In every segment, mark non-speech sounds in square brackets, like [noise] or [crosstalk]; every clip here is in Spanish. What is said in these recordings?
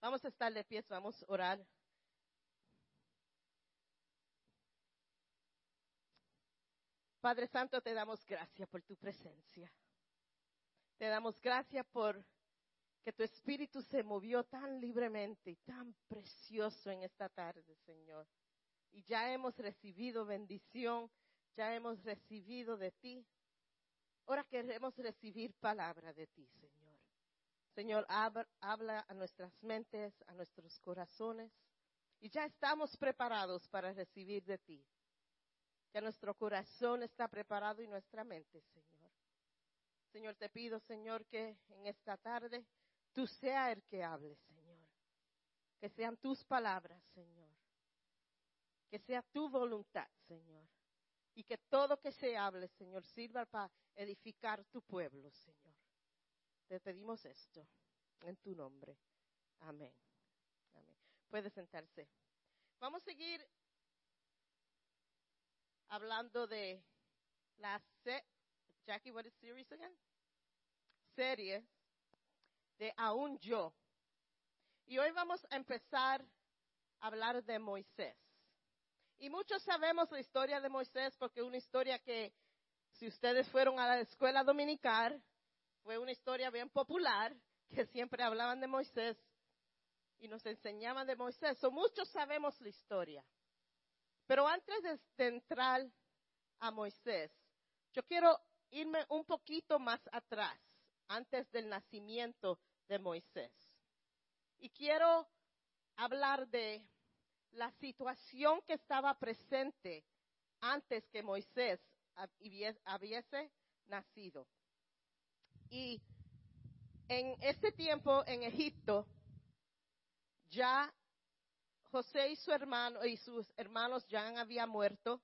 Vamos a estar de pie, vamos a orar. Padre Santo, te damos gracias por tu presencia. Te damos gracias por que tu espíritu se movió tan libremente y tan precioso en esta tarde, Señor. Y ya hemos recibido bendición, ya hemos recibido de ti. Ahora queremos recibir palabra de ti, Señor. Señor, habla a nuestras mentes, a nuestros corazones. Y ya estamos preparados para recibir de ti. Ya nuestro corazón está preparado y nuestra mente, Señor. Señor, te pido, Señor, que en esta tarde tú seas el que hable, Señor. Que sean tus palabras, Señor. Que sea tu voluntad, Señor. Y que todo que se hable, Señor, sirva para edificar tu pueblo, Señor. Te pedimos esto en tu nombre. Amén. Amén. Puede sentarse. Vamos a seguir hablando de la se Jackie, what is series again? Serie de Aún yo. Y hoy vamos a empezar a hablar de Moisés. Y muchos sabemos la historia de Moisés porque es una historia que, si ustedes fueron a la escuela dominical, fue una historia bien popular que siempre hablaban de Moisés y nos enseñaban de Moisés. So, muchos sabemos la historia. Pero antes de, entrar a Moisés, yo quiero irme un poquito más atrás, antes del nacimiento de Moisés. Y quiero hablar de la situación que estaba presente antes que Moisés hubiese nacido. Y en ese tiempo en Egipto, ya José y su hermano y sus hermanos ya habían muerto,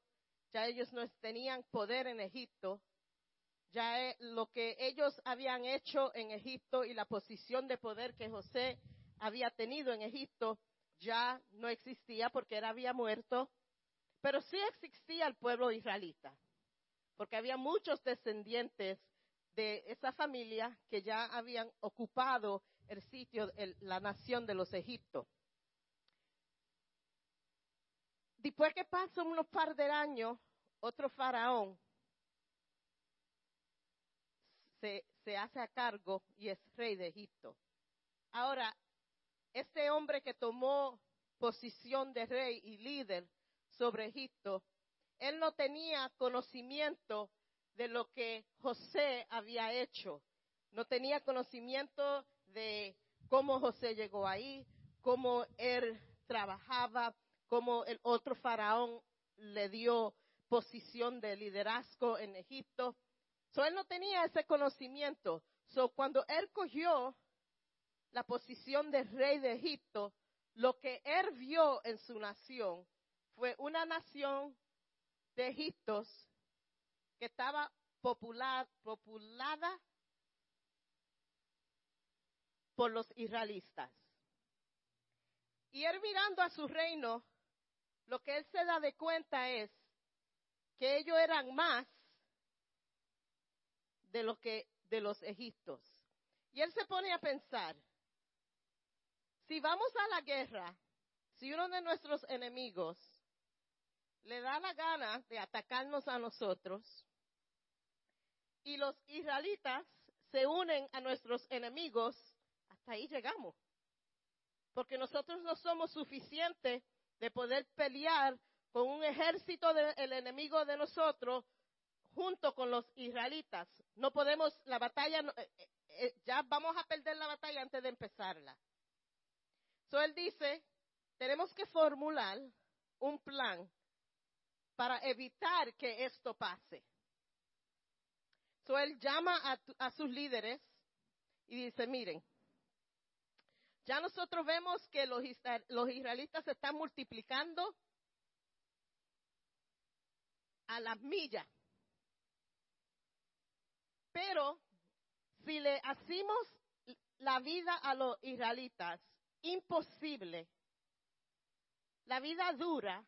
ya ellos no tenían poder en Egipto, ya e, lo que ellos habían hecho en Egipto y la posición de poder que José había tenido en Egipto ya no existía porque él había muerto, pero sí existía el pueblo israelita, porque había muchos descendientes de esa familia que ya habían ocupado el sitio, la nación de los egiptos. Después que pasan unos par de años, otro faraón se, se hace a cargo y es rey de Egipto. Ahora, este hombre que tomó posición de rey y líder sobre Egipto, él no tenía conocimiento de lo que José había hecho. No tenía conocimiento de cómo José llegó ahí, cómo él trabajaba, cómo el otro faraón le dio posición de liderazgo en Egipto. So, él no tenía ese conocimiento. So, cuando él cogió la posición de rey de Egipto, lo que él vio en su nación fue una nación de Egiptos que estaba popular, populada por los israelitas. Y él mirando a su reino, lo que él se da de cuenta es que ellos eran más de lo que de los egiptos. Y él se pone a pensar, si vamos a la guerra, si uno de nuestros enemigos le da la gana de atacarnos a nosotros y los israelitas se unen a nuestros enemigos, hasta ahí llegamos. Porque nosotros no somos suficientes de poder pelear con un ejército del enemigo de nosotros junto con los israelitas. No podemos, la batalla, eh, eh, eh, ya vamos a perder la batalla antes de empezarla. So él dice, tenemos que formular un plan para evitar que esto pase. So él llama a, sus líderes y dice, miren, ya nosotros vemos que los, los israelitas se están multiplicando a las millas. Pero si le hacemos la vida a los israelitas imposible, la vida dura,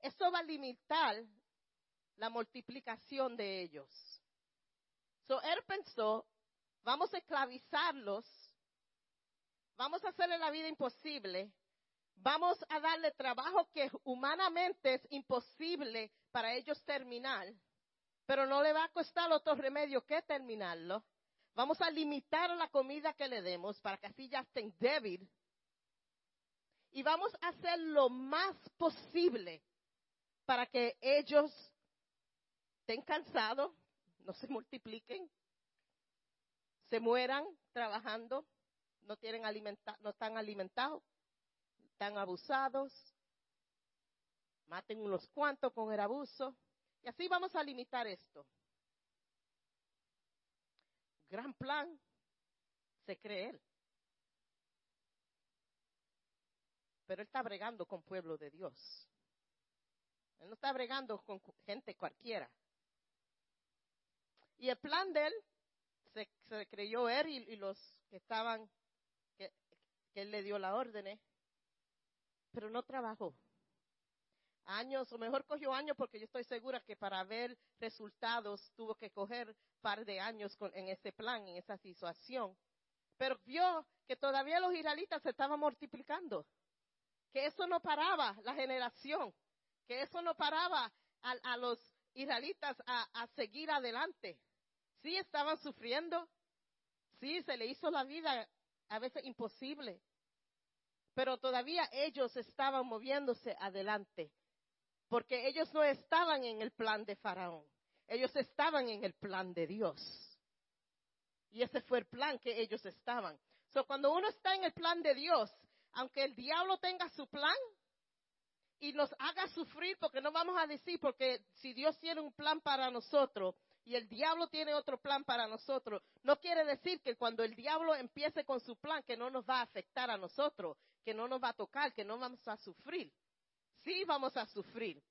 eso va a limitar la multiplicación de ellos. So él pensó, vamos a esclavizarlos, vamos a hacerle la vida imposible, vamos a darle trabajo que humanamente es imposible para ellos terminar, pero no le va a costar otro remedio que terminarlo. Vamos a limitar la comida que le demos para que así ya estén débil. Y vamos a hacer lo más posible para que ellos estén cansados, no se multipliquen, se mueran trabajando, no, tienen alimenta no están alimentados, están abusados, maten unos cuantos con el abuso. Y así vamos a limitar esto. Gran plan se cree él. Pero él está bregando con pueblo de Dios. Él no está bregando con gente cualquiera. Y el plan de él se, creyó él y, los que estaban, que, él le dio la orden, pero no trabajó. Años, o mejor cogió años porque yo estoy segura que para ver resultados tuvo que coger par de años en ese plan, en esa situación. Pero vio que todavía los israelitas se estaban multiplicando, que eso no paraba la generación, que eso no paraba a, los israelitas a seguir adelante. Sí estaban sufriendo, sí se le hizo la vida a veces imposible, pero todavía ellos estaban moviéndose adelante, porque ellos no estaban en el plan de Faraón, ellos estaban en el plan de Dios. Y ese fue el plan que ellos estaban. So, cuando uno está en el plan de Dios, aunque el diablo tenga su plan y nos haga sufrir, porque no vamos a decir, porque si Dios tiene un plan para nosotros, y el diablo tiene otro plan para nosotros, no quiere decir que cuando el diablo empiece con su plan que no nos va a afectar a nosotros, que no nos va a tocar, que no vamos a sufrir. Sí vamos a sufrir.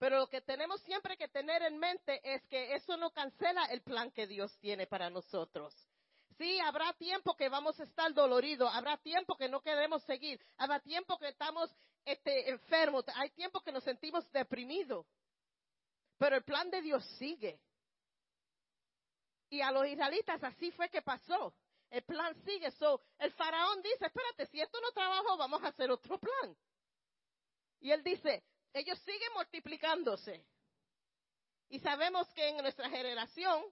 Pero lo que tenemos siempre que tener en mente es que eso no cancela el plan que Dios tiene para nosotros. Sí, habrá tiempo que vamos a estar doloridos, habrá tiempo que no queremos seguir, habrá tiempo que estamos este, enfermos, hay tiempo que nos sentimos deprimidos. Pero el plan de Dios sigue. Y a los israelitas así fue que pasó. El plan sigue. So, el faraón dice, espérate, si esto no trabajó, vamos a hacer otro plan. Y él dice, ellos siguen multiplicándose. Y sabemos que en nuestra generación,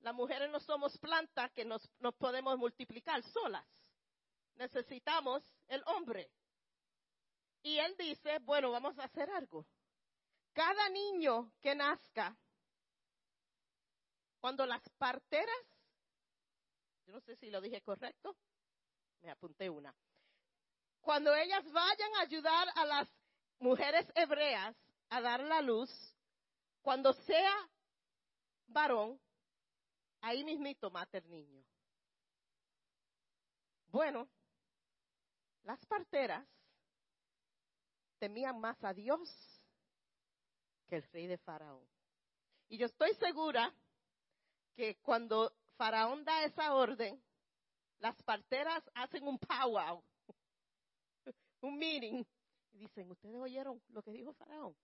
las mujeres no somos plantas que nos, nos podemos multiplicar solas. Necesitamos el hombre. Y él dice, bueno, vamos a hacer algo. Cada niño que nazca cuando las parteras, yo no sé si lo dije correcto, me apunté una. Cuando ellas vayan a ayudar a las mujeres hebreas a dar la luz, cuando sea varón, ahí mismito mata el niño. Bueno, las parteras temían más a Dios que el rey de Faraón. Y yo estoy segura que cuando Faraón da esa orden, las parteras hacen un powwow, [laughs] un meeting, y dicen, ¿ustedes oyeron lo que dijo Faraón?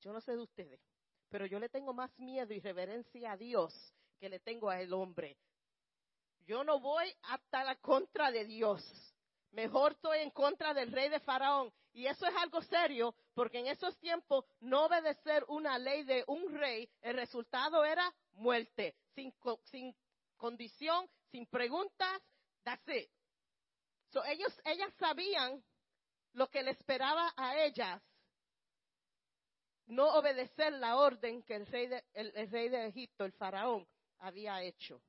Yo no sé de ustedes, pero yo le tengo más miedo y reverencia a Dios que le tengo a el hombre. Yo no voy hasta la contra de Dios. Mejor estoy en contra del rey de Faraón. Y eso es algo serio, porque en esos tiempos no obedecer una ley de un rey, el resultado era muerte sin, condición, sin preguntas, that's it. So ellos, ellas sabían lo que le esperaba a ellas, no obedecer la orden que el rey de, el rey de Egipto, el faraón, había hecho.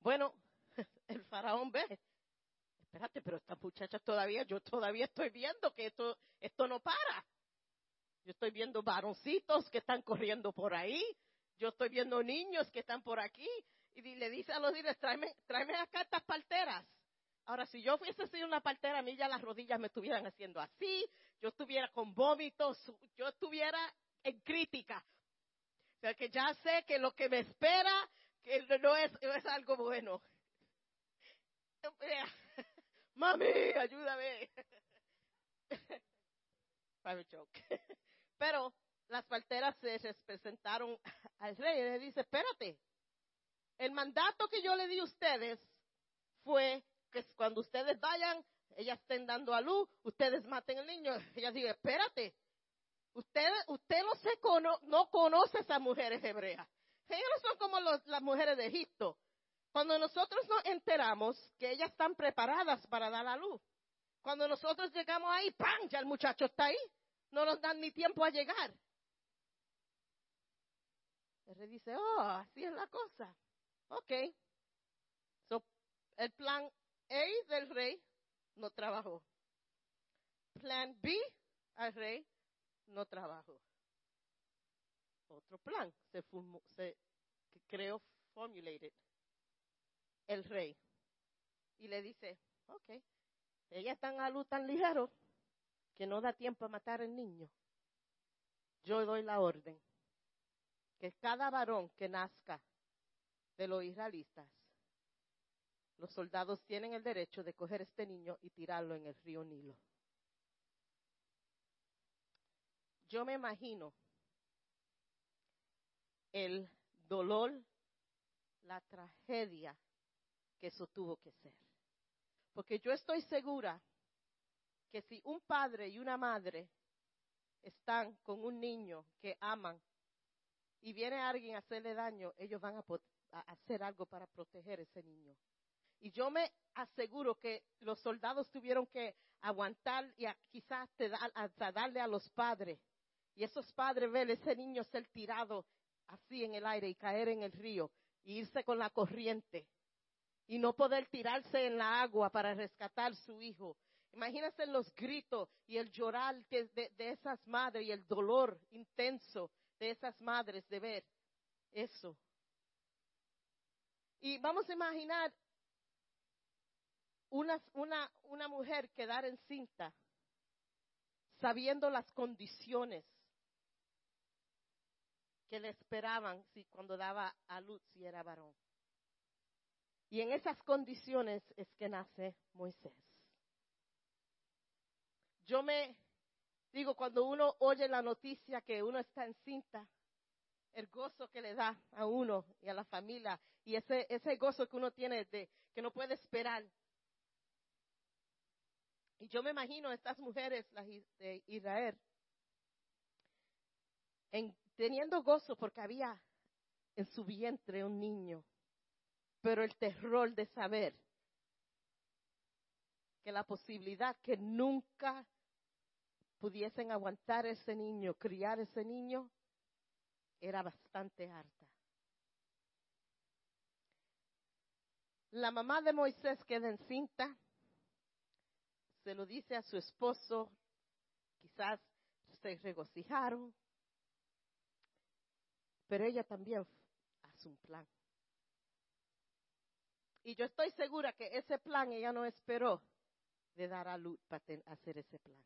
Bueno, [laughs] el faraón ve, espérate, pero esta muchacha todavía, yo todavía estoy viendo que esto, esto no para. Yo estoy viendo varoncitos que están corriendo por ahí, yo estoy viendo niños que están por aquí y le dice a los líderes, tráeme, tráeme acá estas parteras. Ahora, si yo fuese sido una partera, a mí ya las rodillas me estuvieran haciendo así, yo estuviera con vómitos, yo estuviera en crítica. O que ya sé que lo que me espera que no es, es algo bueno. [laughs] Mami, ayúdame. [laughs] [laughs] Pero las parteras se presentaron al rey y le dice, espérate, el mandato que yo le di a ustedes fue que cuando ustedes vayan, ellas estén dando a luz, ustedes maten al niño. [laughs] Ella dice, espérate, usted, usted no, se no conoce a esas mujeres hebreas. Ellas no son como las mujeres de Egipto. Cuando nosotros nos enteramos que ellas están preparadas para dar a luz, cuando nosotros llegamos ahí, ¡pam! Ya el muchacho está ahí. No nos dan ni tiempo a llegar. El rey dice, oh, así es la cosa. Ok. So, el plan A del rey no trabajó. Plan B al rey no trabajó. Otro plan se, se creó, formulated. El rey. Y le dice, ok, ella está en luz tan ligero que no da tiempo a matar al niño. Yo doy la orden que cada varón que nazca de los israelitas, los soldados tienen el derecho de coger este niño y tirarlo en el río Nilo. Yo me imagino el dolor, la tragedia que eso tuvo que ser. Porque yo estoy segura que si un padre y una madre están con un niño que aman y viene alguien a hacerle daño, ellos van a, hacer algo para proteger a ese niño. Y yo me aseguro que los soldados tuvieron que aguantar y quizás hasta darle a los padres. Y esos padres ven a ese niño ser tirado así en el aire y caer en el río y irse con la corriente y no poder tirarse en la agua para rescatar su hijo. Imagínense los gritos y el llorar de, de, esas madres y el dolor intenso de esas madres de ver eso. Y vamos a imaginar una, una, una mujer quedar encinta sabiendo las condiciones que le esperaban si, cuando daba a luz si era varón. Y en esas condiciones es que nace Moisés. Yo me digo, cuando uno oye la noticia que uno está encinta, el gozo que le da a uno y a la familia, y ese, ese gozo que uno tiene de que no puede esperar. Y yo me imagino estas mujeres de Israel en, teniendo gozo porque había en su vientre un niño pero el terror de saber que la posibilidad que nunca pudiesen aguantar ese niño, criar ese niño, era bastante harta. La mamá de Moisés queda encinta, se lo dice a su esposo, quizás se regocijaron, pero ella también hace un plan. Y yo estoy segura que ese plan ella no esperó de dar a luz para hacer ese plan.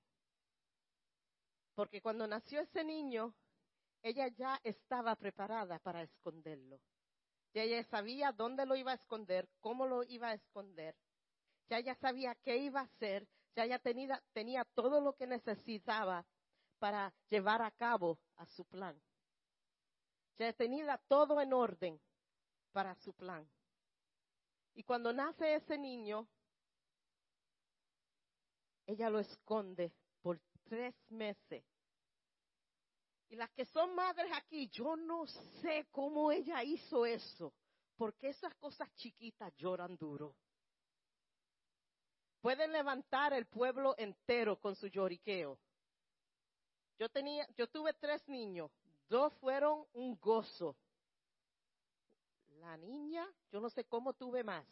Porque cuando nació ese niño, ella ya estaba preparada para esconderlo. Ya ella sabía dónde lo iba a esconder, cómo lo iba a esconder. Ya ella sabía qué iba a hacer. Ya ella tenía, tenía todo lo que necesitaba para llevar a cabo a su plan. Ya tenía todo en orden para su plan. Y cuando nace ese niño, ella lo esconde por tres meses. Y las que son madres aquí, yo no sé cómo ella hizo eso, porque esas cosas chiquitas lloran duro. Pueden levantar el pueblo entero con su lloriqueo. Yo tenía, yo tuve tres niños, dos fueron un gozo la niña, yo no sé cómo tuve más,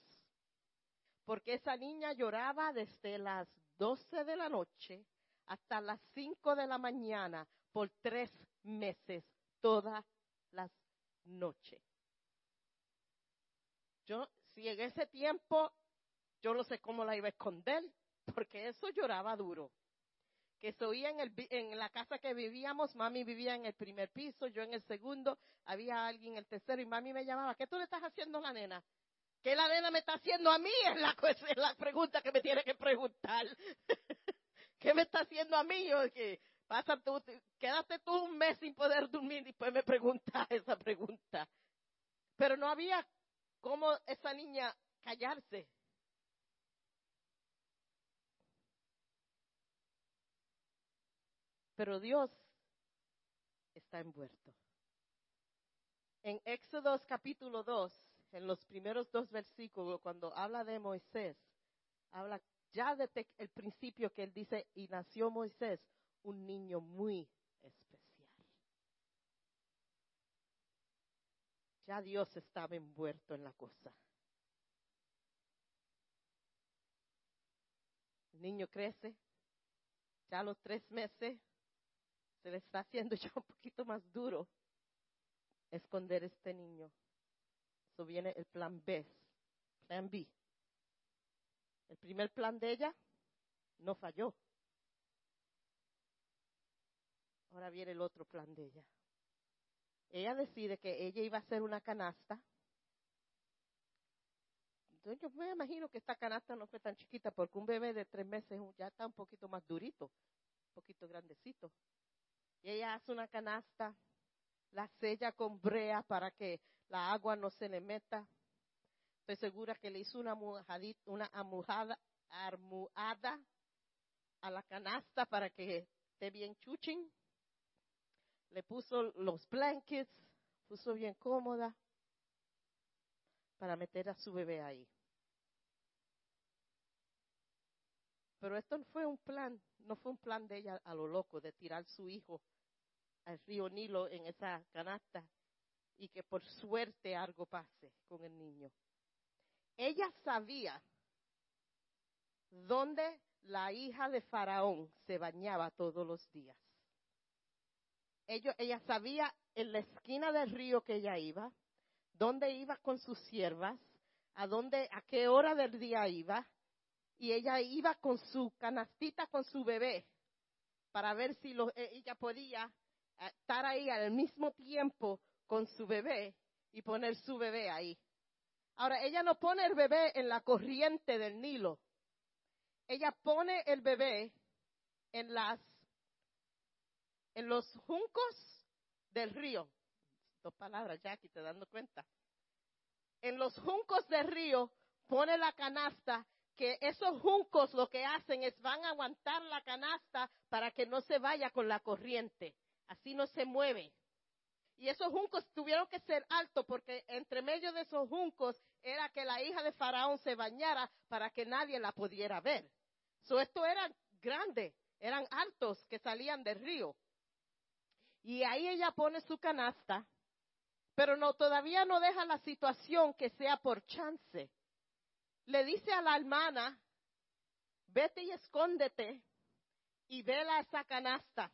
porque esa niña lloraba desde las 12 de la noche hasta las 5 de la mañana por tres meses, todas las noches. Yo, si en ese tiempo, yo no sé cómo la iba a esconder, porque eso lloraba duro que se en, el, en la casa que vivíamos, mami vivía en el primer piso, yo en el segundo, había alguien en el tercero y mami me llamaba, ¿qué tú le estás haciendo a la nena? ¿Qué la nena me está haciendo a mí? [laughs] Es la, es la pregunta que me tiene que preguntar. [laughs] ¿Qué me está haciendo a mí? Yo, que pasa tú, quédate tú un mes sin poder dormir y después me pregunta [laughs] esa pregunta. Pero no había cómo esa niña callarse. Pero Dios está envuelto. En Éxodo capítulo 2, en los primeros dos versículos, cuando habla de Moisés, habla ya desde el principio que él dice, y nació Moisés, un niño muy especial. Ya Dios estaba envuelto en la cosa. El niño crece, ya a los tres meses se le está haciendo [laughs] ya un poquito más duro esconder este niño. Eso viene el plan B, plan B. El primer plan de ella no falló. Ahora viene el otro plan de ella. Ella decide que ella iba a hacer una canasta. Entonces yo me imagino que esta canasta no fue tan chiquita porque un bebé de tres meses ya está un poquito más durito, un poquito grandecito. Y ella hace una canasta, la sella con brea para que la agua no se le meta. Estoy segura que le hizo una, una almohada, almohada a la canasta para que esté bien chuching. Le puso los blankets, puso bien cómoda para meter a su bebé ahí. Pero esto no fue un plan, no fue un plan de ella a lo loco, de tirar su hijo al río Nilo en esa canasta y que por suerte algo pase con el niño. Ella sabía dónde la hija de Faraón se bañaba todos los días. ella sabía en la esquina del río que ella iba, dónde iba con sus siervas, a a qué hora del día iba, y ella iba con su canastita con su bebé para ver si lo, e, ella podía eh, estar ahí al mismo tiempo con su bebé y poner su bebé ahí. Ahora, ella no pone el bebé en la corriente del Nilo. Ella pone el bebé en las en los juncos del río. Dos palabras, Jackie, te dando cuenta. En los juncos del río pone la canasta que esos juncos lo que hacen es van a aguantar la canasta para que no se vaya con la corriente. Así no se mueve. Y esos juncos tuvieron que ser altos porque entre medio de esos juncos era que la hija de Faraón se bañara para que nadie la pudiera ver. So, esto eran grandes, eran altos que salían del río. Y ahí ella pone su canasta, pero no, todavía no deja la situación que sea por chance. Le dice a la hermana, vete y escóndete y vela esa canasta.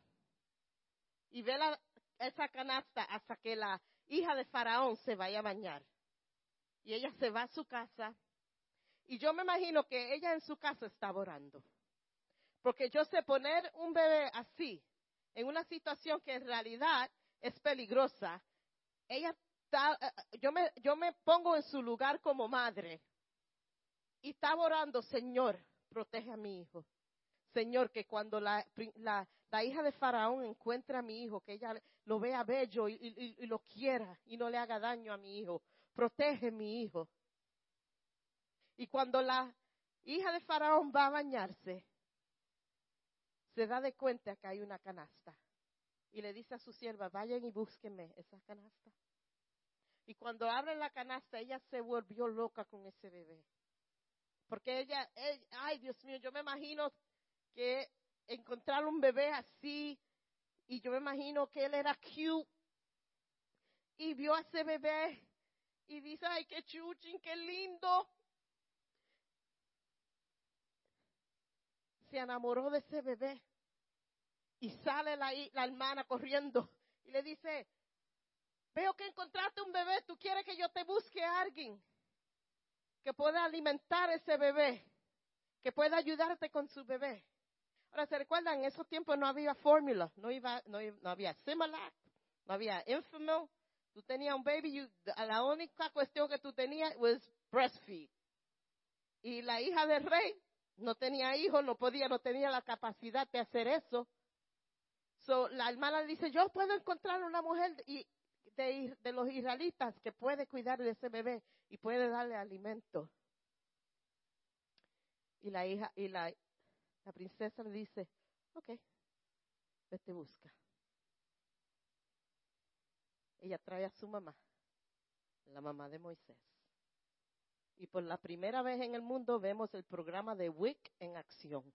Y vela esa canasta hasta que la hija de Faraón se vaya a bañar. Y ella se va a su casa. Y yo me imagino que ella en su casa estaba orando. Porque yo sé poner un bebé así, en una situación que en realidad es peligrosa. Ella está, eh, yo me, yo me pongo en su lugar como madre. Y estaba orando, Señor, protege a mi hijo. Señor, que cuando la, la, hija de Faraón encuentre a mi hijo, que ella lo vea bello y, lo quiera y no le haga daño a mi hijo. Protege a mi hijo. Y cuando la hija de Faraón va a bañarse, se da de cuenta que hay una canasta. Y le dice a su sierva, vayan y búsquenme esa canasta. Y cuando abre la canasta, ella se volvió loca con ese bebé. Porque ella, ay Dios mío, yo me imagino que encontrar un bebé así, y yo me imagino que él era cute, y vio a ese bebé, y dice, ay, qué chuchín, qué lindo. Se enamoró de ese bebé. Y sale la, la hermana corriendo y le dice, veo que encontraste un bebé, tú quieres que yo te busque a alguien que pueda alimentar ese bebé, que pueda ayudarte con su bebé. Ahora, ¿se recuerdan? En esos tiempos no había fórmula, no, iba, no, había Similac, no había Infamil. Tú tenías un baby, la única cuestión que tú tenías was breastfeed. Y la hija del rey no tenía hijos, no podía, no tenía la capacidad de hacer eso. So, la hermana dice, yo puedo encontrar una mujer de, de los israelitas que puede cuidar de ese bebé y puede darle alimento. Y la hija, y la, la princesa le dice, ok, Vete busca. Ella trae a su mamá, la mamá de Moisés. Y por la primera vez en el mundo vemos el programa de WIC en acción.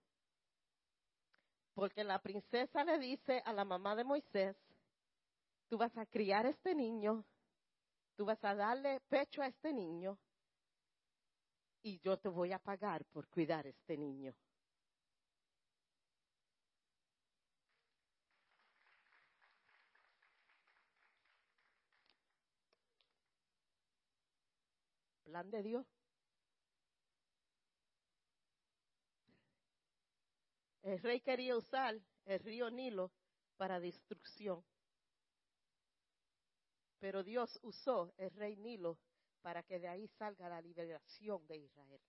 Porque la princesa le dice a la mamá de Moisés, tú vas a criar a este niño, tú vas a darle pecho a este niño y yo te voy a pagar por cuidar a este niño. De Dios. El rey quería usar el río Nilo para destrucción. Pero Dios usó el rey Nilo para que de ahí salga la liberación de Israel.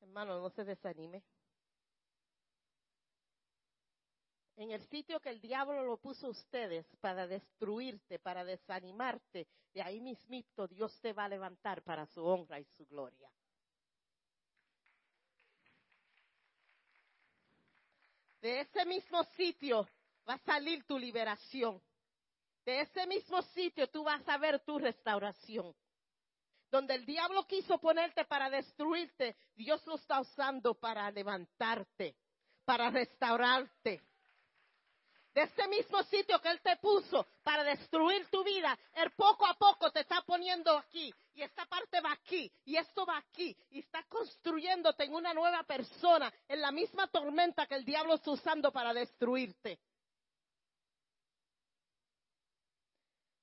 Hermano, no se desanime. En el sitio que el diablo lo puso a ustedes para destruirte, para desanimarte, de ahí mismito Dios te va a levantar para su honra y su gloria. De ese mismo sitio va a salir tu liberación. De ese mismo sitio tú vas a ver tu restauración. Donde el diablo quiso ponerte para destruirte, Dios lo está usando para levantarte, para restaurarte de ese mismo sitio que Él te puso para destruir tu vida, Él poco a poco te está poniendo aquí y esta parte va aquí y esto va aquí y está construyéndote en una nueva persona, en la misma tormenta que el diablo está usando para destruirte.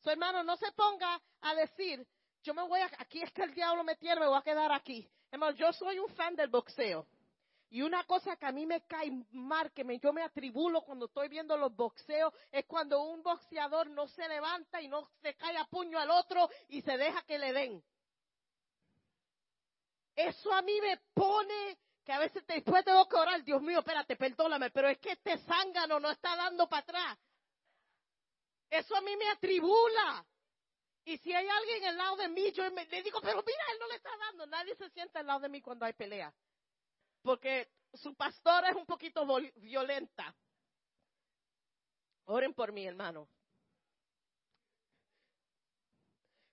Su hermano, no se ponga a decir, yo me voy a, aquí es que el diablo me tiene, me voy a quedar aquí. Hermano, yo soy un fan del boxeo. Y una cosa que a mí me cae mal, que me, yo me atribulo cuando estoy viendo los boxeos, es cuando un boxeador no se levanta y no se cae a puño al otro y se deja que le den. Eso a mí me pone que a veces después tengo que orar, Dios mío, espérate, perdóname, pero es que este zángano no está dando para atrás. Eso a mí me atribula. Y si hay alguien al lado de mí, yo le digo, pero mira, él no le está dando. Nadie se sienta al lado de mí cuando hay pelea porque su pastora es un poquito violenta. Oren por mí, hermano.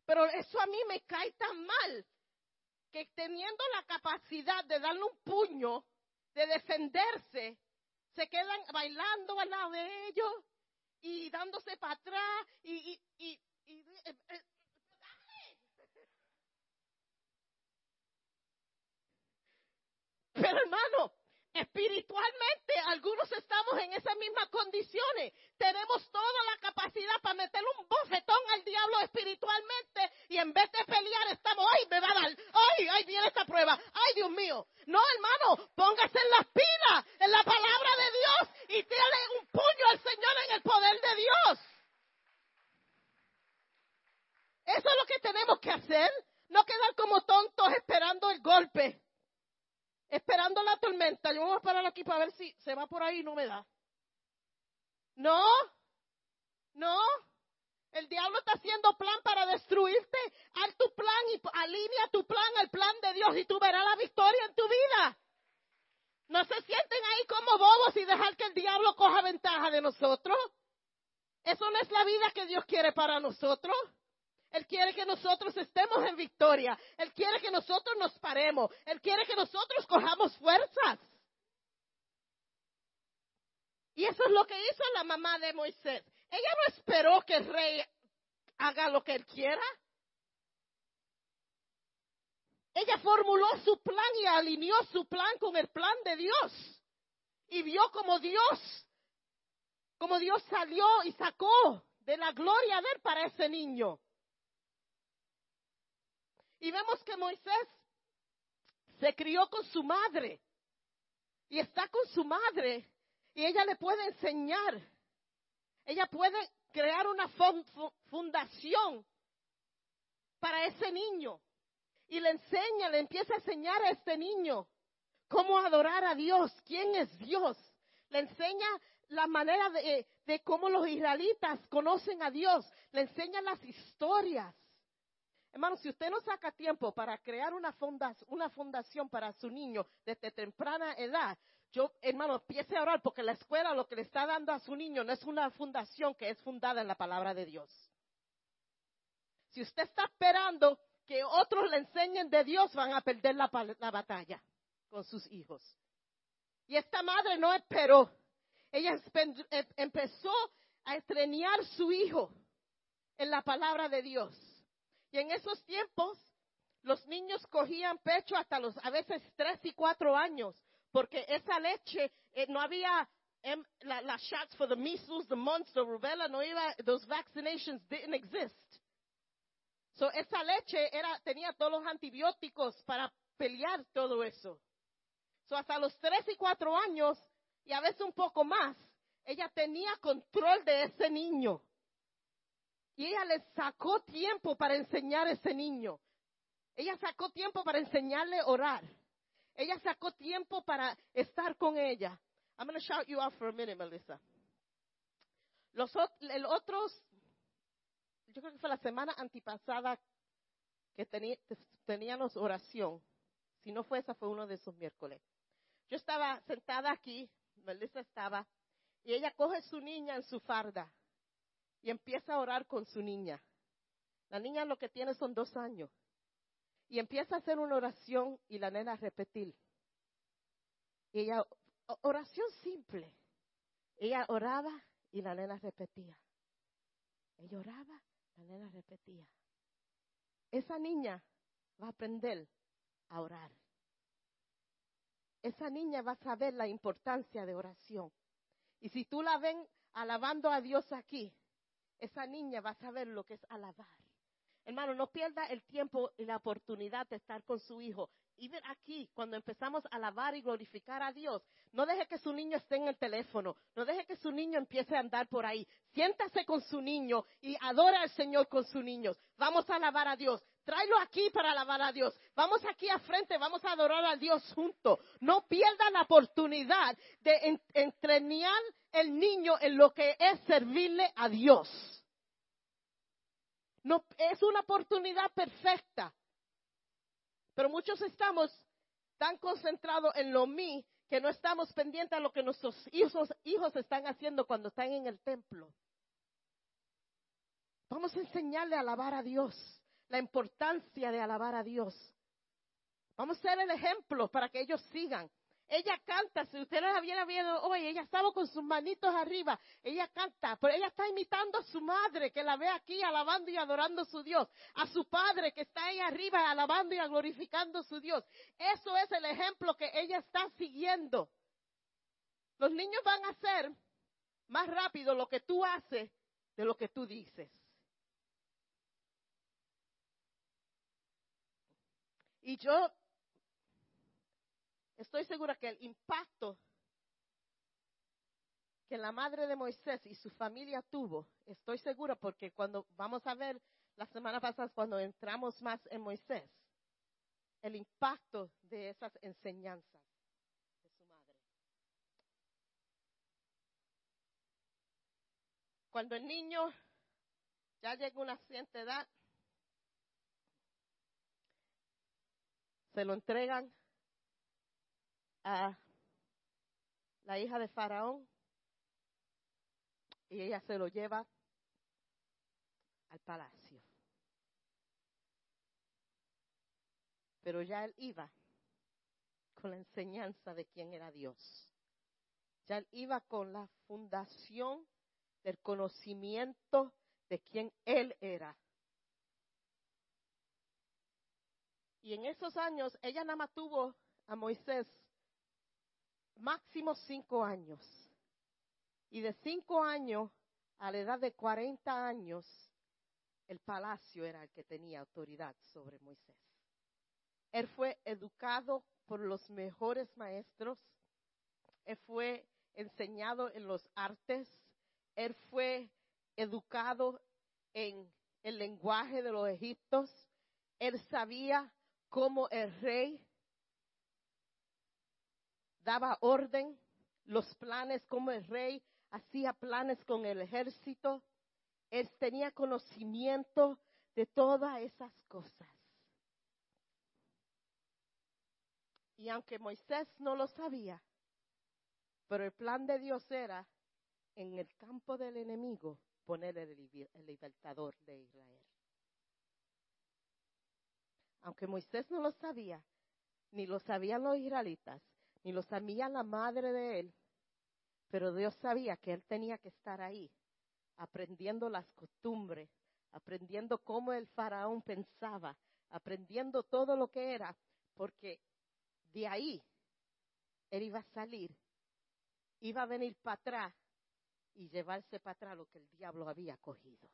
Pero eso a mí me cae tan mal que teniendo la capacidad de darle un puño, de defenderse, se quedan bailando al lado de ellos y dándose para atrás y, y, y, eh, Pero hermano, espiritualmente algunos estamos en esas mismas condiciones. Tenemos toda la capacidad para meterle un bofetón al diablo espiritualmente y en vez de pelear estamos, ay, me va a dar, ay, ay, viene esta prueba, ay, Dios mío. No, hermano, póngase en las pilas, en la palabra de Dios y tírale un puño al Señor en el poder de Dios. Eso es lo que tenemos que hacer, no quedar como tontos esperando el golpe esperando la tormenta. Yo voy a parar aquí para ver si se va por ahí y no me da. No, no. El diablo está haciendo plan para destruirte. Haz tu plan y alinea tu plan al plan de Dios y tú verás la victoria en tu vida. No se sienten ahí como bobos y dejar que el diablo coja ventaja de nosotros. Eso no es la vida que Dios quiere para nosotros. Él quiere que nosotros estemos en victoria. Él quiere que nosotros nos paremos. Él quiere que nosotros cojamos fuerzas. Y eso es lo que hizo la mamá de Moisés. Ella no esperó que el rey haga lo que él quiera. Ella formuló su plan y alineó su plan con el plan de Dios. Y vio como Dios, como Dios salió y sacó de la gloria de él para ese niño. Y vemos que Moisés se crió con su madre. Y está con su madre. Y ella le puede enseñar. Ella puede crear una fundación para ese niño. Y le enseña, le empieza a enseñar a este niño cómo adorar a Dios, quién es Dios. Le enseña la manera de, de cómo los israelitas conocen a Dios. Le enseña las historias. Hermano, si usted no saca tiempo para crear una, una fundación para su niño desde temprana edad, yo, hermano, empiece a orar porque la escuela lo que le está dando a su niño no es una fundación que es fundada en la palabra de Dios. Si usted está esperando que otros le enseñen de Dios, van a perder la, la batalla con sus hijos. Y esta madre no esperó. Ella em, empezó a estrenar su hijo en la palabra de Dios. Y en esos tiempos, los niños cogían pecho hasta los, a veces, tres y cuatro años, porque esa leche, eh, no había em, las shots for the measles, the mumps, the rubella, no iba, those vaccinations didn't exist. So esa leche era, tenía todos los antibióticos para pelear todo eso. So hasta los tres y cuatro años, y a veces un poco más, ella tenía control de ese niño. Y ella le sacó tiempo para enseñar a ese niño. Ella sacó tiempo para enseñarle a orar. Ella sacó tiempo para estar con ella. I'm going to shout you out for a minute, Melissa. Los otros yo creo que fue la semana antipasada que teníamos oración. Si no fue esa, fue uno de esos miércoles. Yo estaba sentada aquí, Melissa estaba, y ella coge su niña en su farda y empieza a orar con su niña. La niña lo que tiene son dos años. Y empieza a hacer una oración y la nena a repetir. Y ella, oración simple. Ella oraba y la nena repetía. Ella oraba la nena repetía. Esa niña va a aprender a orar. Esa niña va a saber la importancia de oración. Y si tú la ven alabando a Dios aquí, esa niña va a saber lo que es alabar. Hermano, no pierda el tiempo y la oportunidad de estar con su hijo. Y ver aquí, cuando empezamos a alabar y glorificar a Dios, no deje que su niño esté en el teléfono, no deje que su niño empiece a andar por ahí. Siéntase con su niño y adora al Señor con sus niños. Vamos a alabar a Dios. Tráelo aquí para alabar a Dios. Vamos aquí a frente, vamos a adorar a Dios juntos. No pierda la oportunidad de entrenar el niño en lo que es servirle a Dios. No, es una oportunidad perfecta. Pero muchos estamos tan concentrados en lo mí que no estamos pendientes a lo que nuestros hijos, hijos están haciendo cuando están en el templo. Vamos a enseñarle a alabar a Dios, la importancia de alabar a Dios. Vamos a ser el ejemplo para que ellos sigan. Ella canta, si usted la hubiera visto hoy, ella estaba con sus manitos arriba, ella canta, pero ella está imitando a su madre que la ve aquí alabando y adorando a su Dios, a su padre que está ahí arriba alabando y glorificando a su Dios. Eso es el ejemplo que ella está siguiendo. Los niños van a hacer más rápido lo que tú haces de lo que tú dices. Y yo estoy segura que el impacto que la madre de Moisés y su familia tuvo, estoy segura porque cuando vamos a ver la semana pasada, cuando entramos más en Moisés, el impacto de esas enseñanzas de su madre. Cuando el niño ya llega a una cierta edad, se lo entregan a la hija de Faraón y ella se lo lleva al palacio. Pero ya él iba con la enseñanza de quién era Dios. Ya él iba con la fundación del conocimiento de quién él era. Y en esos años ella nada más tuvo a Moisés máximo cinco años. Y de cinco años a la edad de cuarenta años, el palacio era el que tenía autoridad sobre Moisés. Él fue educado por los mejores maestros, él fue enseñado en los artes, él fue educado en el lenguaje de los egiptos, él sabía cómo el rey daba orden, los planes como el rey hacía planes con el ejército. Él tenía conocimiento de todas esas cosas. Y aunque Moisés no lo sabía, pero el plan de Dios era en el campo del enemigo poner el, libertador de Israel. Aunque Moisés no lo sabía, ni lo sabían los israelitas, ni lo sabía la madre de él, pero Dios sabía que él tenía que estar ahí, aprendiendo las costumbres, aprendiendo cómo el faraón pensaba, aprendiendo todo lo que era, porque de ahí él iba a salir, iba a venir para atrás y llevarse para atrás lo que el diablo había cogido.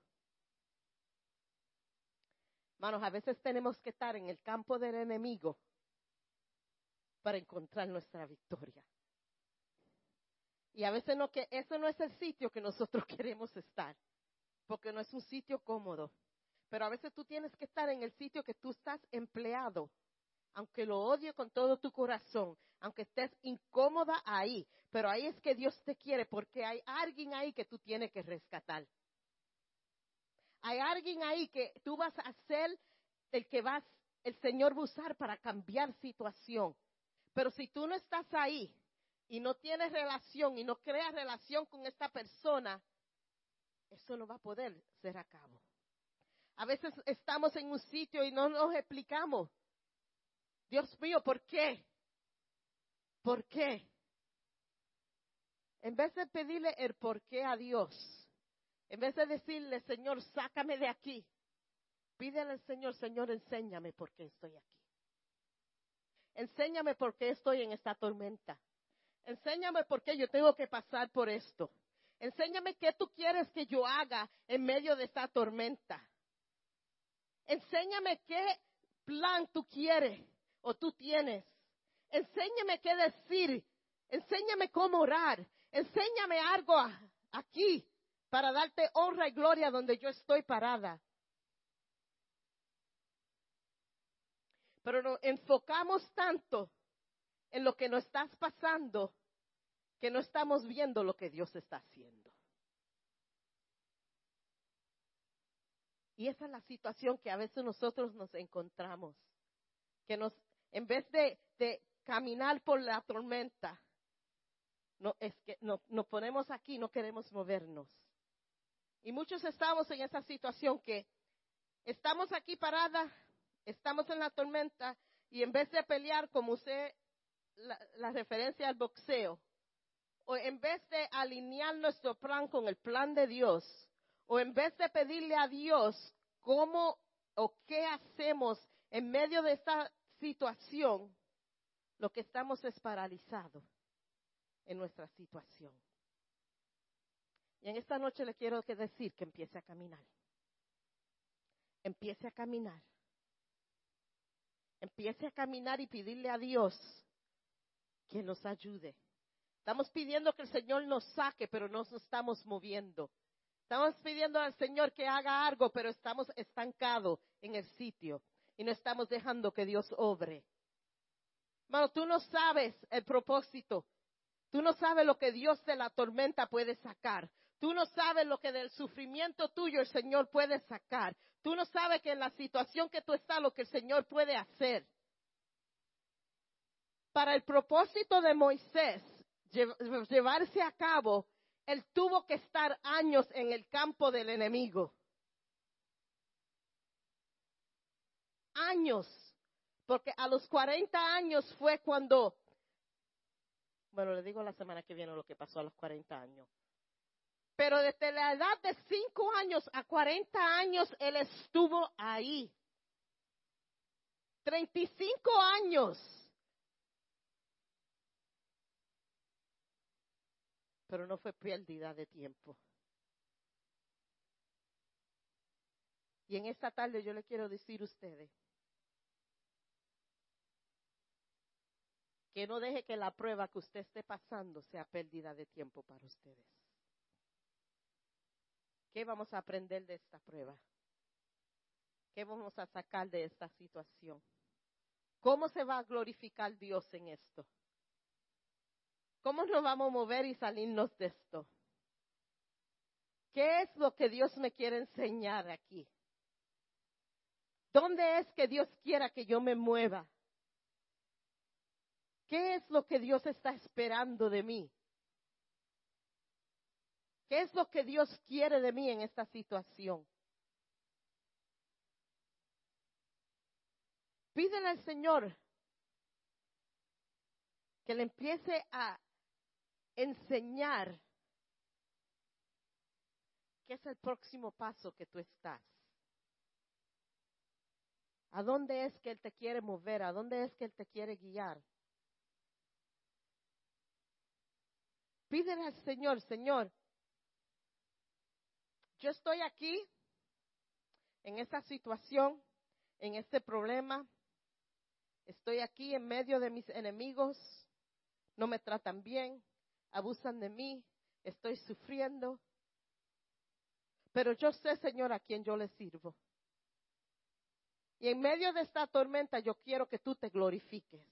Hermanos, a veces tenemos que estar en el campo del enemigo para encontrar nuestra victoria. Y a veces no que eso no es el sitio que nosotros [laughs] queremos estar, porque no es un sitio cómodo. Pero a veces tú tienes que estar en el sitio que tú estás empleado aunque lo odie con todo tu corazón, aunque estés incómoda ahí, pero ahí es que Dios te quiere porque hay alguien ahí que tú tienes que rescatar. Hay alguien ahí que tú vas a ser el que vas, el Señor va a usar para cambiar situación. Pero si tú no estás ahí y no tienes relación y no creas relación con esta persona, eso no va a poder ser a cabo. A veces estamos en un sitio y no nos explicamos. Dios mío, ¿por qué? ¿Por qué? En vez de pedirle el por qué a Dios, en vez de decirle, Señor, sácame de aquí, pídele al Señor, Señor, enséñame por qué estoy aquí. Enséñame por qué estoy en esta tormenta. Enséñame por qué yo tengo que pasar por esto. Enséñame qué tú quieres que yo haga en medio de esta tormenta. Enséñame qué plan tú quieres o tú tienes. Enséñame qué decir. Enséñame cómo orar. Enséñame algo aquí para darte honra y gloria donde yo estoy parada. Pero nos enfocamos tanto en lo que nos estás pasando que no estamos viendo lo que Dios está haciendo. Y esa es la situación que a veces nosotros nos encontramos, que nos en vez de, caminar por la tormenta, no, es que nos ponemos aquí, no queremos movernos. Y muchos estamos en esa situación que estamos aquí parada, estamos en la tormenta y en vez de pelear como usted la, la, referencia al boxeo, o en vez de alinear nuestro plan con el plan de Dios, o en vez de pedirle a Dios cómo o qué hacemos en medio de esta situación, lo que estamos es paralizados en nuestra situación. Y en esta noche le quiero que decir que empiece a caminar. Empiece a caminar. Empiece a caminar y pedirle a Dios que nos ayude. Estamos pidiendo que el Señor nos saque, pero no nos estamos moviendo. Estamos pidiendo al Señor que haga algo, pero estamos estancados en el sitio y no estamos dejando que Dios obre. Hermano, tú no sabes el propósito. Tú no sabes lo que Dios de la tormenta puede sacar. Tú no sabes lo que del sufrimiento tuyo el Señor puede sacar. Tú no sabes que en la situación que tú estás lo que el Señor puede hacer. Para el propósito de Moisés llevarse a cabo, él tuvo que estar años en el campo del enemigo. años, porque a los 40 años fue cuando, bueno, le digo la semana que viene lo que pasó a los 40 años, pero desde la edad de 5 años a 40 años él estuvo ahí. 35 años. Pero no fue pérdida de tiempo. Y en esta tarde yo le quiero decir a ustedes que no deje que la prueba que usted esté pasando sea pérdida de tiempo para ustedes. ¿Qué vamos a aprender de esta prueba? ¿Qué vamos a sacar de esta situación? ¿Cómo se va a glorificar Dios en esto? ¿Cómo nos vamos a mover y salirnos de esto? ¿Qué es lo que Dios me quiere enseñar aquí? ¿Dónde es que Dios quiera que yo me mueva? ¿Qué es lo que Dios está esperando de mí? ¿Qué es lo que Dios quiere de mí en esta situación? Pídele al Señor que le empiece a enseñar qué es el próximo paso que tú estás. ¿A dónde es que Él te quiere mover? ¿A dónde es que Él te quiere guiar? Pídele al Señor, Señor, yo estoy aquí en esta situación, en este problema. Estoy aquí en medio de mis enemigos. No me tratan bien, abusan de mí, estoy sufriendo. Pero yo sé, Señor, a quién yo le sirvo. Y en medio de esta tormenta yo quiero que tú te glorifiques.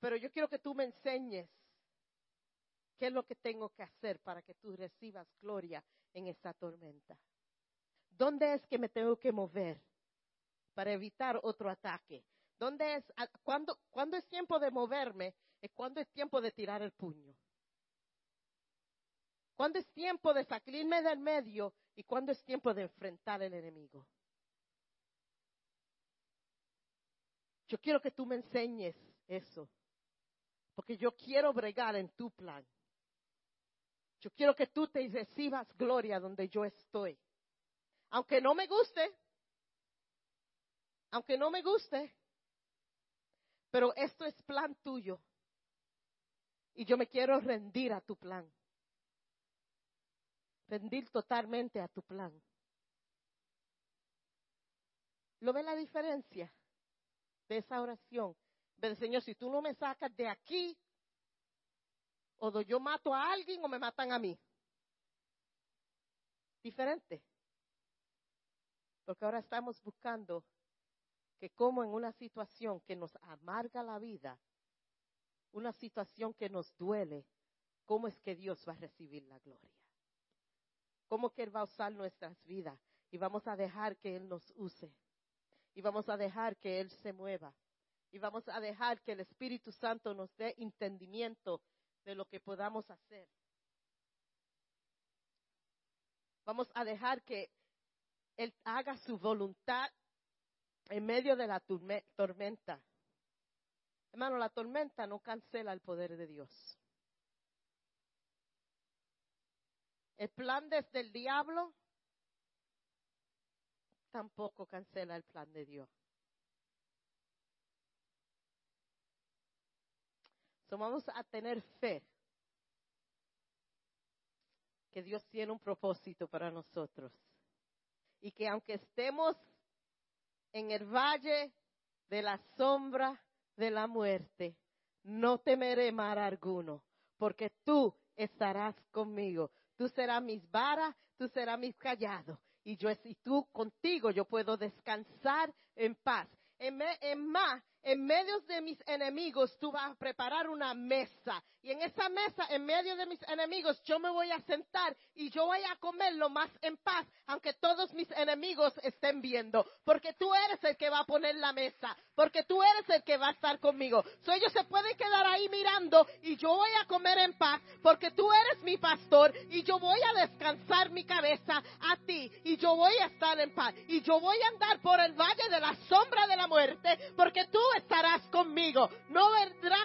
Pero yo quiero que tú me enseñes qué es lo que tengo que hacer para que tú recibas gloria en esta tormenta. ¿Dónde es que me tengo que mover para evitar otro ataque? ¿Dónde es, cuándo, es tiempo de moverme? Es cuando es tiempo de tirar el puño. ¿Cuándo es tiempo de salirme del medio y cuándo es tiempo de enfrentar al enemigo? Yo quiero que tú me enseñes eso, porque yo quiero bregar en tu plan. Yo quiero que tú te recibas gloria donde yo estoy. Aunque no me guste, aunque no me guste, pero esto es plan tuyo. Y yo me quiero rendir a tu plan. Rendir totalmente a tu plan. ¿Lo ve la diferencia de esa oración? Del Señor, si tú no me sacas de aquí, o yo mato a alguien o me matan a mí. Diferente. Porque ahora estamos buscando que como en una situación que nos amarga la vida, una situación que nos duele, ¿cómo es que Dios va a recibir la gloria? ¿Cómo que Él va a usar nuestras vidas? Y vamos a dejar que Él nos use. Y vamos a dejar que Él se mueva. Y vamos a dejar que el Espíritu Santo nos dé entendimiento de lo que podamos hacer. Vamos a dejar que Él haga su voluntad en medio de la tormenta. Hermano, la tormenta no cancela el poder de Dios. El plan desde el diablo tampoco cancela el plan de Dios. Vamos a tener fe que Dios tiene un propósito para nosotros. Y que aunque estemos en el valle de la sombra de la muerte, no temeré mal alguno, porque tú estarás conmigo. Tú serás mis varas, tú serás mis callados. Y yo, y tú contigo, yo puedo descansar en paz. En, en más, en medio de mis enemigos tú vas a preparar una mesa. Y en esa mesa, en medio de mis enemigos, yo me voy a sentar y yo voy a comer lo más en paz, aunque todos mis enemigos estén viendo. Porque tú eres el que va a poner la mesa. Porque tú eres el que va a estar conmigo. So ellos se pueden quedar ahí mirando y yo voy a comer en paz. Porque tú eres mi pastor y yo voy a descansar mi cabeza a ti. Y yo voy a estar en paz. Y yo voy a andar por el valle de la sombra de la muerte. Porque tú estarás conmigo. No vendrá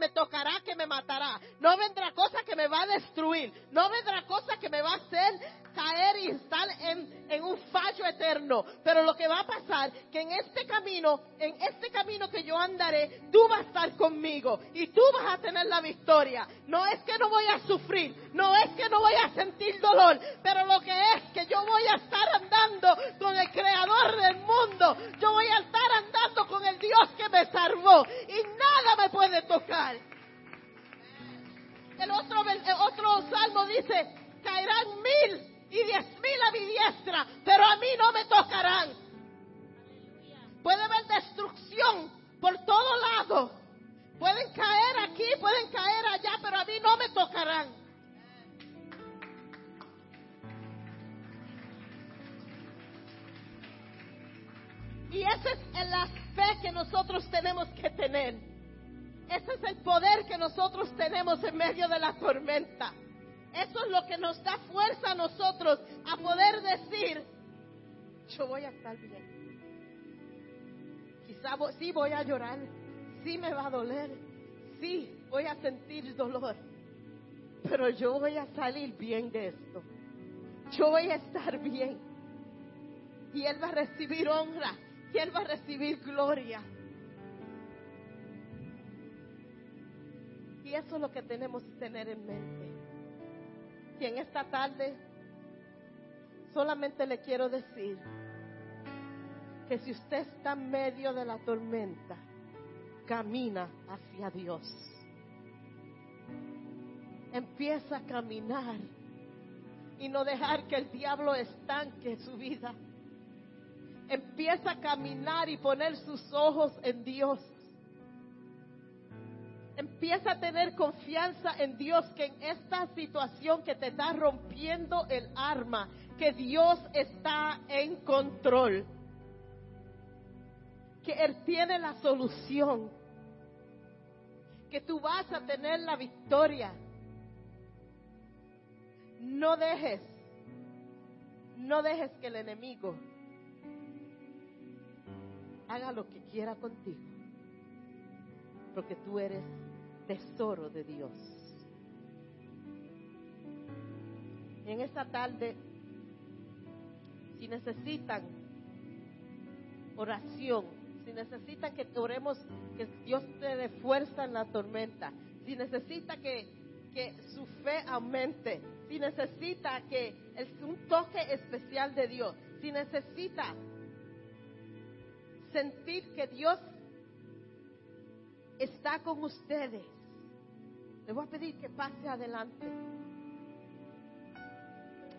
me tocará que me matará. No vendrá cosa que me va a destruir. No vendrá cosa que me va a hacer caer y estar en, en un fallo eterno. Pero lo que va a pasar, que en este camino, en este camino que yo andaré, tú vas a estar conmigo y tú vas a tener la victoria. No es que no voy a sufrir, no es que no voy a sentir dolor, pero lo que es que yo voy a estar andando con el creador del mundo. Yo voy a estar andando con el Dios que me salvó y nada me puede tocar. El otro, el otro salmo dice, caerán mil y diez mil a mi diestra, pero a mí no me tocarán. Puede haber destrucción por todo lado. Pueden caer aquí, pueden caer allá, pero a mí no me tocarán. Y esa es la fe que nosotros tenemos que tener. Ese es el poder que nosotros tenemos en medio de la tormenta. Eso es lo que nos da fuerza a nosotros a poder decir, yo voy a estar bien. Quizá sí voy a llorar, sí me va a doler, sí voy a sentir dolor, pero yo voy a salir bien de esto. Yo voy a estar bien. Y Él va a recibir honra, y Él va a recibir gloria. Y eso es lo que tenemos que tener en mente. Y en esta tarde solamente le quiero decir que si usted está en medio de la tormenta, camina hacia Dios. Empieza a caminar y no dejar que el diablo estanque su vida. Empieza a caminar y poner sus ojos en Dios. Empieza a tener confianza en Dios que en esta situación que te está rompiendo el arma, que Dios está en control. Que Él tiene la solución. Que tú vas a tener la victoria. No dejes, no dejes que el enemigo haga lo que quiera contigo, porque tú eres tesoro de Dios. en esta tarde, si necesitan oración, si necesitan que oremos, que Dios te dé fuerza en la tormenta, si necesita que, que su fe aumente, si necesita que es un toque especial de Dios, si necesita sentir que Dios está con ustedes, le voy a pedir que pase adelante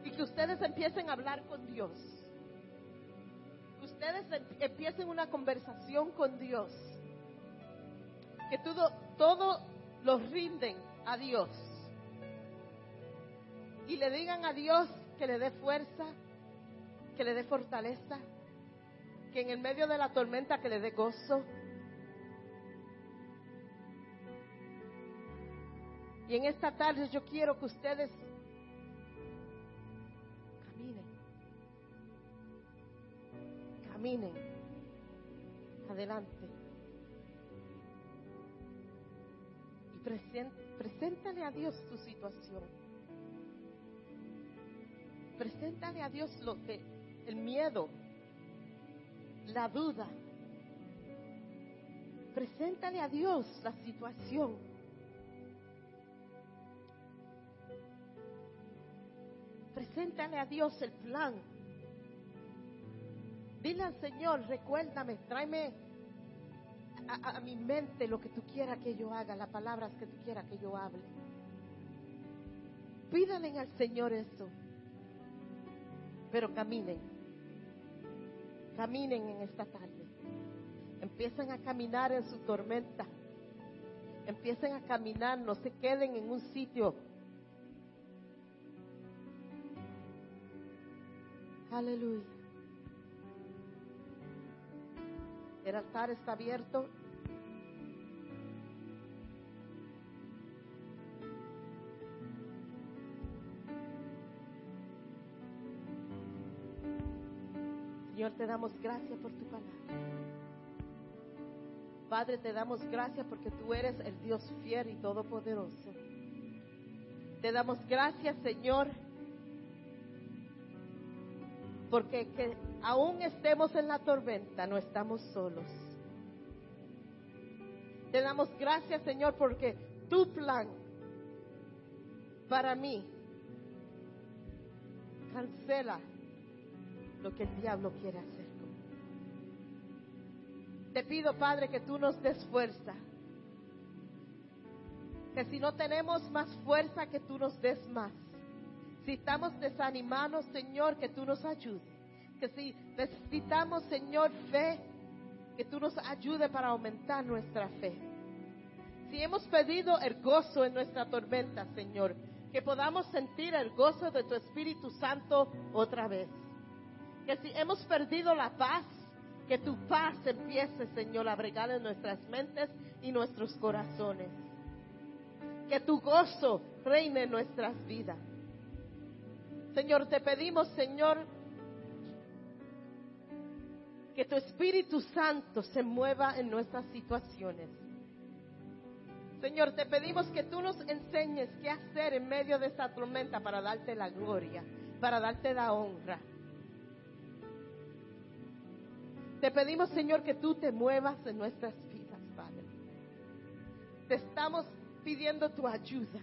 y que ustedes empiecen a hablar con Dios. Que ustedes em, empiecen una conversación con Dios. Que todo, todo lo rinden a Dios y le digan a Dios que le dé fuerza, que le dé fortaleza, que en el medio de la tormenta que le dé gozo. Y en esta tarde yo quiero que ustedes caminen, caminen adelante. Y preséntale a Dios tu situación. Preséntale a Dios lo que, el miedo, la duda. Preséntale a Dios la situación. Preséntale a Dios el plan. Dile al Señor, recuérdame, tráeme a, mi mente lo que tú quieras que yo haga, las palabras que tú quieras que yo hable. Pídale al Señor eso. Pero caminen. Caminen en esta tarde. Empiecen a caminar en su tormenta. Empiecen a caminar, no se queden en un sitio. Aleluya. El altar está abierto. Señor, te damos gracias por tu palabra. Padre, te damos gracias porque tú eres el Dios fiel y todopoderoso. Te damos gracias, Señor, porque que aún estemos en la tormenta, no estamos solos. Te damos gracias, Señor, porque tu plan para mí cancela lo que el diablo quiere hacer Te pido, Padre, que tú nos des fuerza. Que si no tenemos más fuerza, que tú nos des más. Si estamos desanimados, Señor, que tú nos ayudes. Que si necesitamos, Señor, fe, que tú nos ayude para aumentar nuestra fe. Si hemos pedido el gozo en nuestra tormenta, Señor, que podamos sentir el gozo de tu Espíritu Santo otra vez que si hemos perdido la paz, Que tu paz empiece, Señor, a bregar en nuestras mentes y nuestros corazones. Que tu gozo reine en nuestras vidas. Señor, te pedimos, Señor, que tu Espíritu Santo se mueva en nuestras situaciones. Señor, te pedimos que tú nos enseñes qué hacer en medio de esta tormenta para darte la gloria, para darte la honra. Te pedimos, Señor, que tú te muevas en nuestras vidas, Padre. Te estamos pidiendo tu ayuda.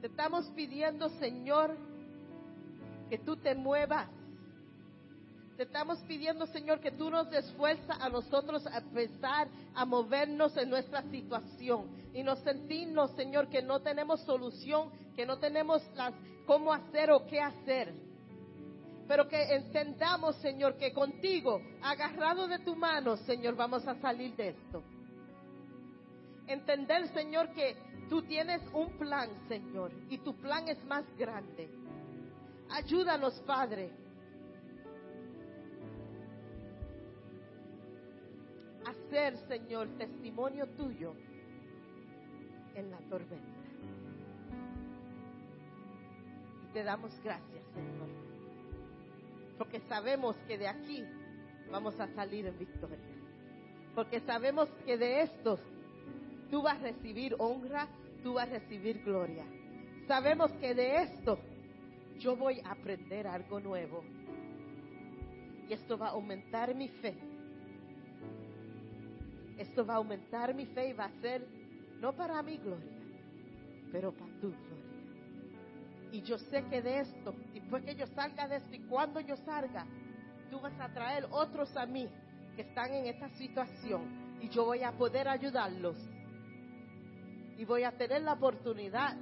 Te estamos pidiendo, Señor, que tú te muevas te estamos pidiendo, Señor, que tú nos des fuerza a nosotros a empezar a movernos en nuestra situación y nos sentimos, Señor, que no tenemos solución, que no tenemos las, cómo hacer o qué hacer. Pero que entendamos, Señor, que contigo, agarrado de tu mano, Señor, vamos a salir de esto. Entender, Señor, que tú tienes un plan, Señor, y tu plan es más grande. Ayúdanos, Padre hacer, Señor, testimonio tuyo en la tormenta. Y te damos gracias, Señor, porque sabemos que de aquí vamos a salir en victoria. Porque sabemos que de esto tú vas a recibir honra, tú vas a recibir gloria. Sabemos que de esto yo voy a aprender algo nuevo. Y esto va a aumentar mi fe esto va a aumentar mi fe y va a ser no para mi gloria, pero para tu gloria. Y yo sé que de esto, después que yo salga de esto y cuando yo salga, tú vas a traer otros a mí que están en esta situación y yo voy a poder ayudarlos. Y voy a tener la oportunidad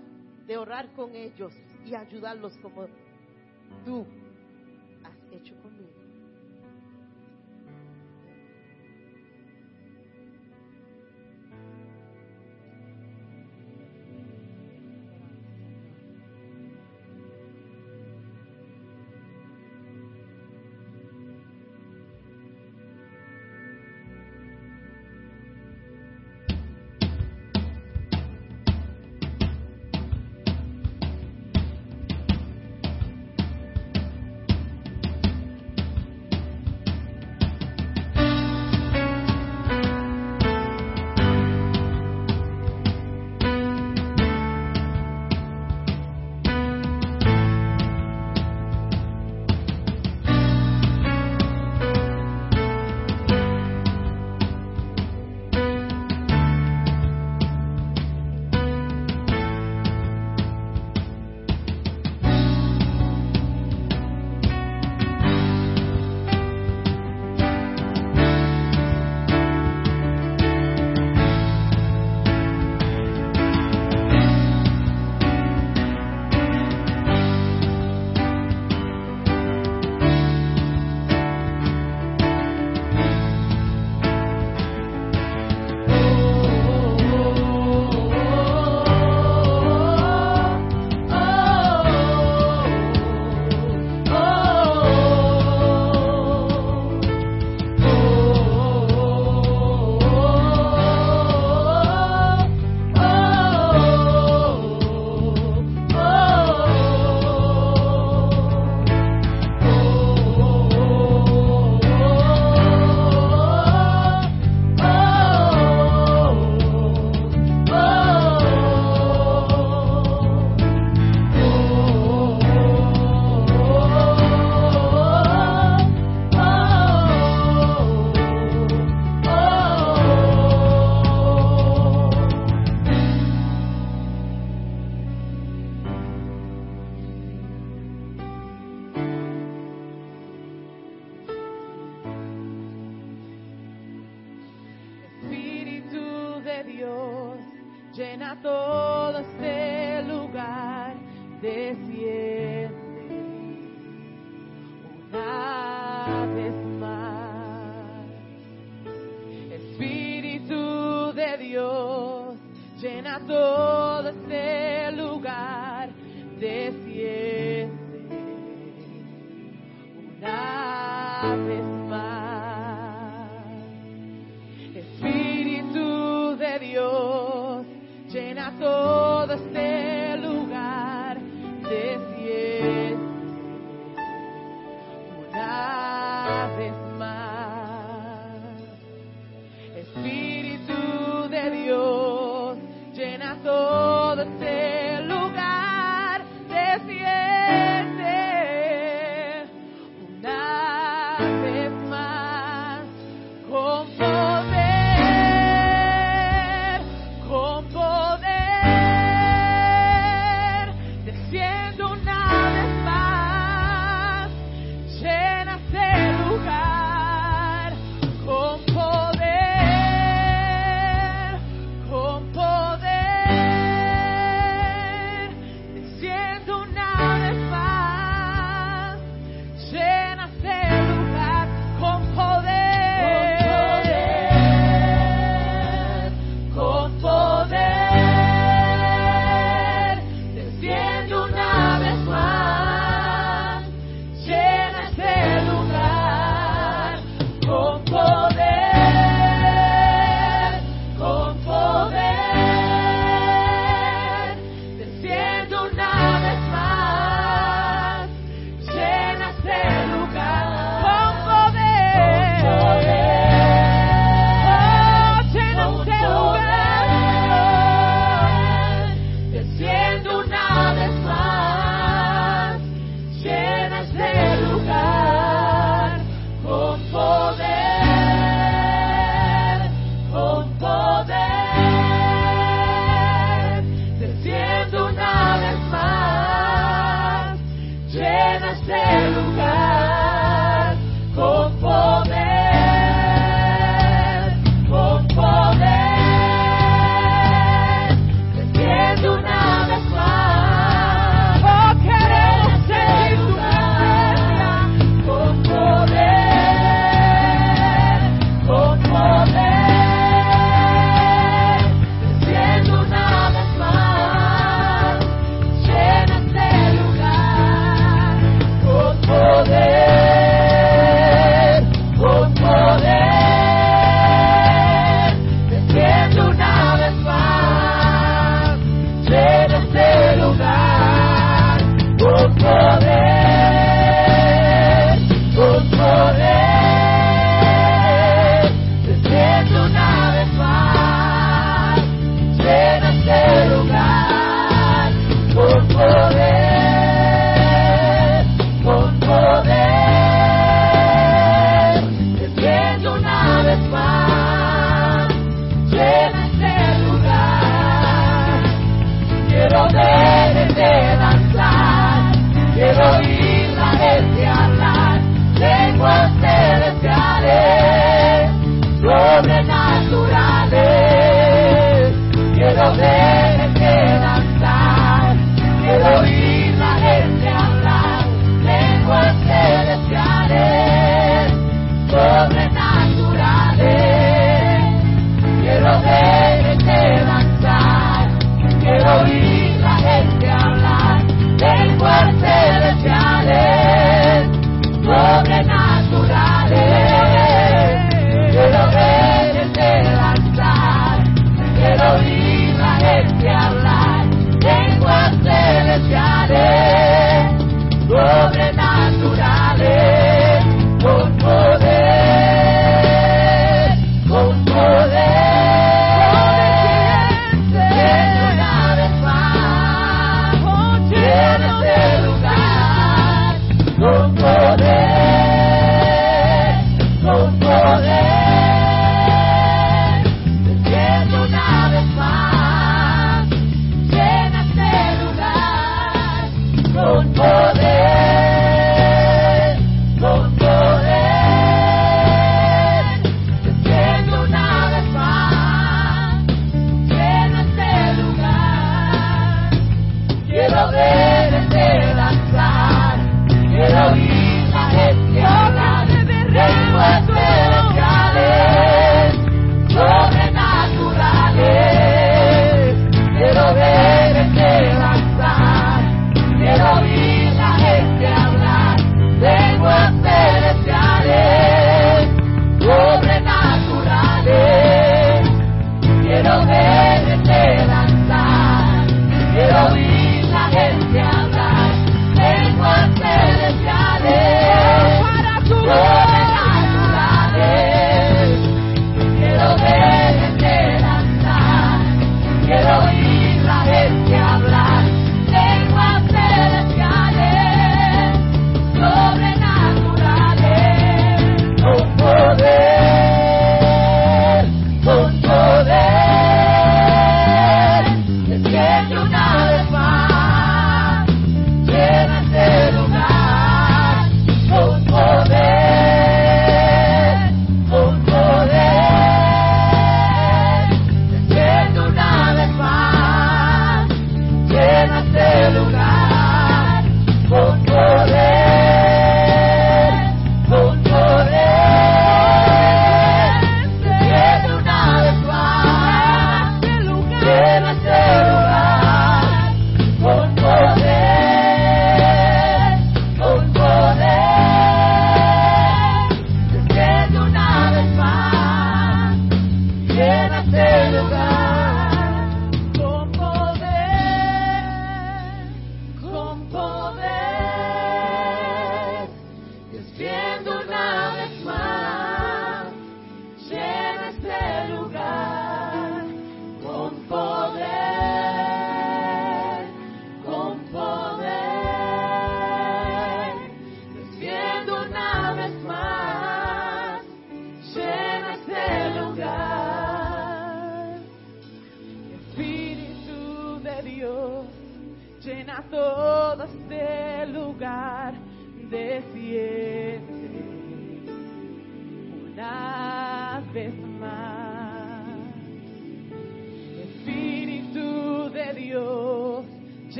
de orar con ellos y ayudarlos como tú has hecho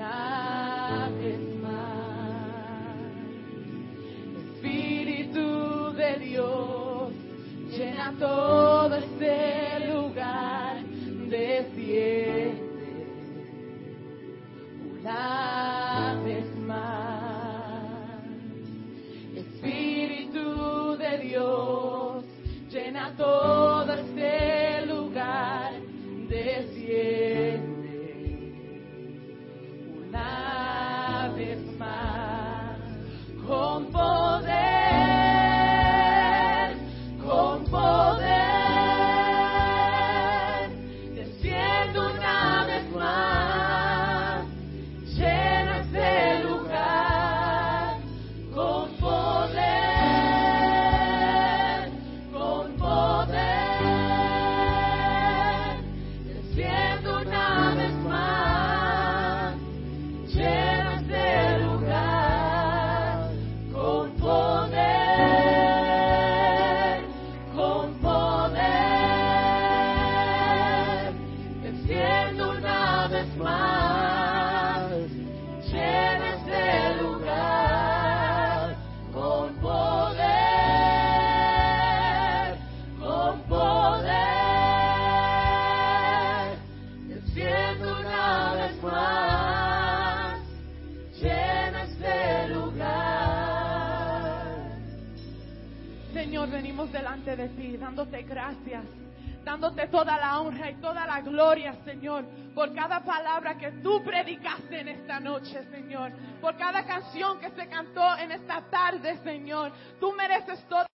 una vez más. Espíritu de Dios, llena todo el cielo. gracias, dándote toda la honra y toda la gloria, Señor, por cada palabra que tú predicaste en esta noche, Señor, por cada canción que se cantó en esta tarde, Señor. Tú mereces todo.